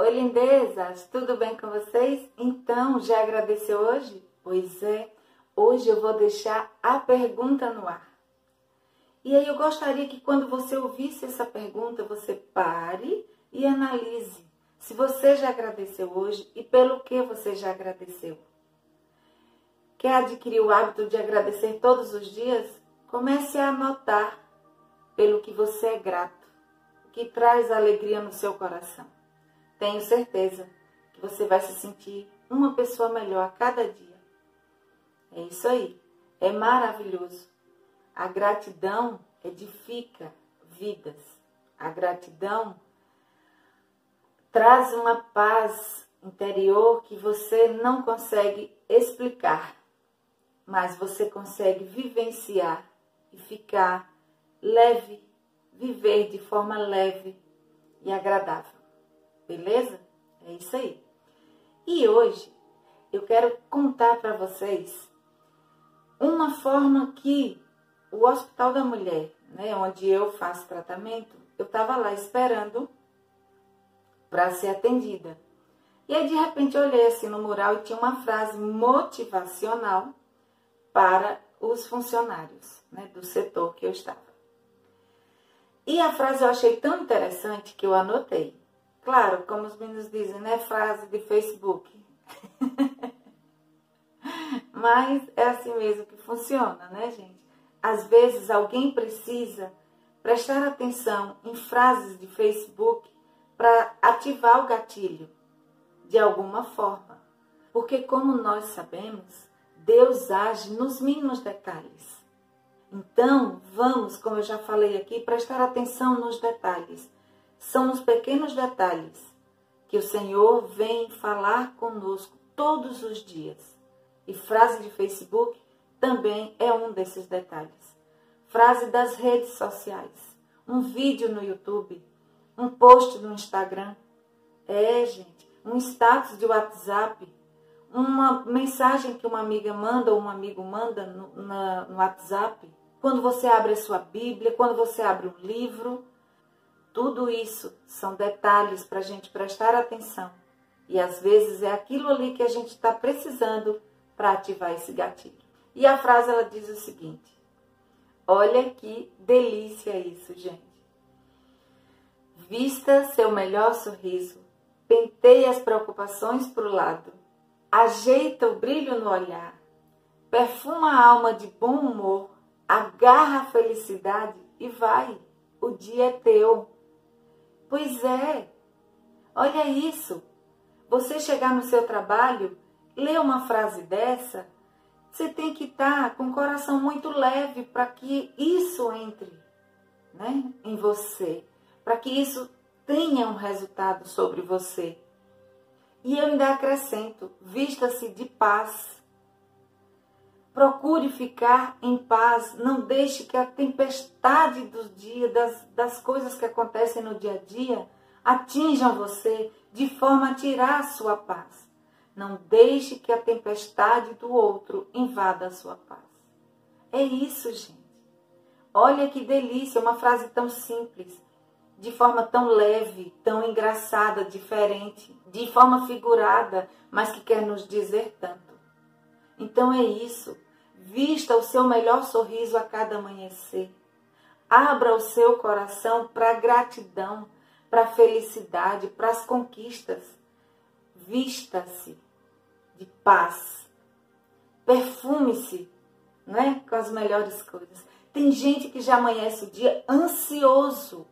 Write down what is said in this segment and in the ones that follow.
Oi, lindezas, tudo bem com vocês? Então, já agradeceu hoje? Pois é, hoje eu vou deixar a pergunta no ar. E aí eu gostaria que quando você ouvisse essa pergunta, você pare e analise se você já agradeceu hoje e pelo que você já agradeceu. Quer adquirir o hábito de agradecer todos os dias? Comece a anotar pelo que você é grato, o que traz alegria no seu coração. Tenho certeza que você vai se sentir uma pessoa melhor a cada dia. É isso aí. É maravilhoso. A gratidão edifica vidas. A gratidão traz uma paz interior que você não consegue explicar, mas você consegue vivenciar e ficar leve, viver de forma leve e agradável. Beleza? É isso aí. E hoje eu quero contar para vocês uma forma que o Hospital da Mulher, né, onde eu faço tratamento, eu estava lá esperando para ser atendida. E aí de repente eu olhei assim no mural e tinha uma frase motivacional para os funcionários né, do setor que eu estava. E a frase eu achei tão interessante que eu anotei. Claro, como os meninos dizem, não é frase de Facebook. Mas é assim mesmo que funciona, né, gente? Às vezes alguém precisa prestar atenção em frases de Facebook para ativar o gatilho de alguma forma. Porque, como nós sabemos, Deus age nos mínimos detalhes. Então, vamos, como eu já falei aqui, prestar atenção nos detalhes são nos pequenos detalhes que o Senhor vem falar conosco todos os dias. E frase de Facebook também é um desses detalhes. Frase das redes sociais, um vídeo no YouTube, um post no Instagram. É, gente, um status de WhatsApp, uma mensagem que uma amiga manda ou um amigo manda no, na, no WhatsApp. Quando você abre a sua Bíblia, quando você abre um livro, tudo isso são detalhes para a gente prestar atenção. E às vezes é aquilo ali que a gente está precisando para ativar esse gatilho. E a frase ela diz o seguinte: Olha que delícia isso, gente. Vista seu melhor sorriso, penteie as preocupações para o lado, ajeita o brilho no olhar, perfuma a alma de bom humor, agarra a felicidade e vai. O dia é teu. Pois é. Olha isso. Você chegar no seu trabalho, ler uma frase dessa, você tem que estar com o coração muito leve para que isso entre né, em você, para que isso tenha um resultado sobre você. E eu ainda acrescento: vista-se de paz. Procure ficar em paz, não deixe que a tempestade do dia, das, das coisas que acontecem no dia a dia, atinjam você de forma a tirar a sua paz. Não deixe que a tempestade do outro invada a sua paz. É isso, gente. Olha que delícia, uma frase tão simples, de forma tão leve, tão engraçada, diferente, de forma figurada, mas que quer nos dizer tanto. Então é isso. Vista o seu melhor sorriso a cada amanhecer. Abra o seu coração para gratidão, para felicidade, para as conquistas. Vista-se de paz. Perfume-se né, com as melhores coisas. Tem gente que já amanhece o dia ansioso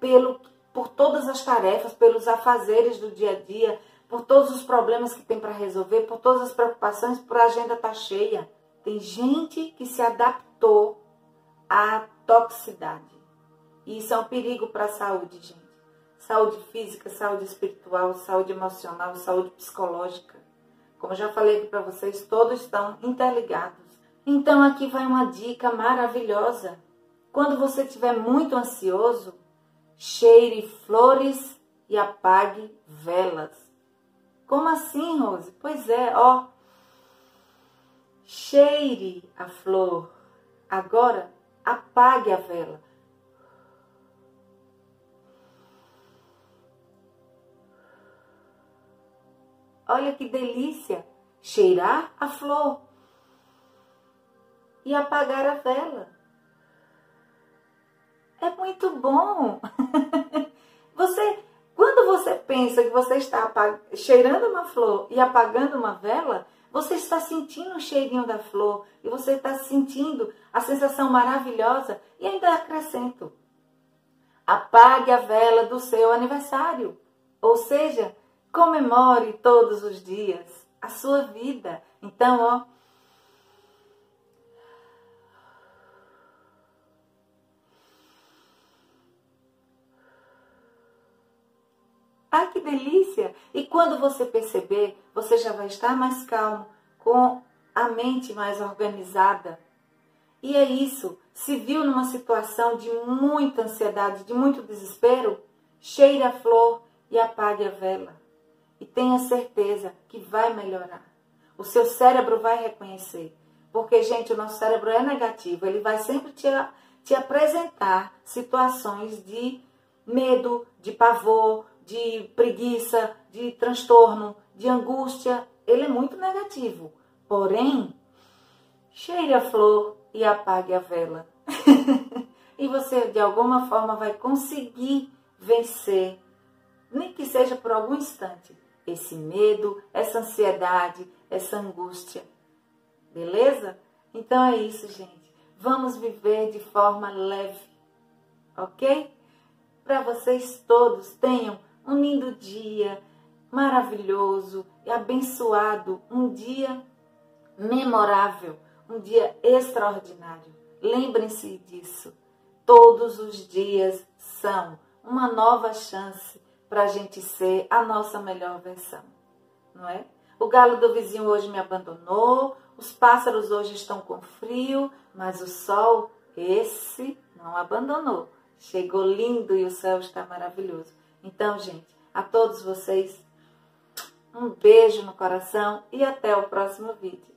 pelo, por todas as tarefas, pelos afazeres do dia a dia, por todos os problemas que tem para resolver, por todas as preocupações, por a agenda tá cheia. Tem gente que se adaptou à toxicidade. E isso é um perigo para a saúde, gente. Saúde física, saúde espiritual, saúde emocional, saúde psicológica. Como já falei para vocês, todos estão interligados. Então aqui vai uma dica maravilhosa. Quando você estiver muito ansioso, cheire flores e apague velas. Como assim, Rose? Pois é, ó, cheire a flor. Agora apague a vela. olha que delícia, cheirar a flor e apagar a vela. É muito bom. Você, quando você pensa que você está cheirando uma flor e apagando uma vela, você está sentindo o cheirinho da flor e você está sentindo a sensação maravilhosa e ainda acrescento. Apague a vela do seu aniversário. Ou seja, comemore todos os dias a sua vida. Então, ó, Ai, que delícia! E quando você perceber, você já vai estar mais calmo, com a mente mais organizada. E é isso. Se viu numa situação de muita ansiedade, de muito desespero, cheire a flor e apague a vela. E tenha certeza que vai melhorar. O seu cérebro vai reconhecer. Porque, gente, o nosso cérebro é negativo. Ele vai sempre te, te apresentar situações de medo, de pavor, de preguiça, de transtorno, de angústia, ele é muito negativo. Porém, cheire a flor e apague a vela. e você, de alguma forma, vai conseguir vencer, nem que seja por algum instante, esse medo, essa ansiedade, essa angústia. Beleza? Então é isso, gente. Vamos viver de forma leve, ok? Para vocês todos tenham um lindo dia, maravilhoso e abençoado, um dia memorável, um dia extraordinário. Lembrem-se disso. Todos os dias são uma nova chance para a gente ser a nossa melhor versão, não é? O galo do vizinho hoje me abandonou, os pássaros hoje estão com frio, mas o sol, esse, não abandonou. Chegou lindo e o céu está maravilhoso. Então, gente, a todos vocês, um beijo no coração e até o próximo vídeo.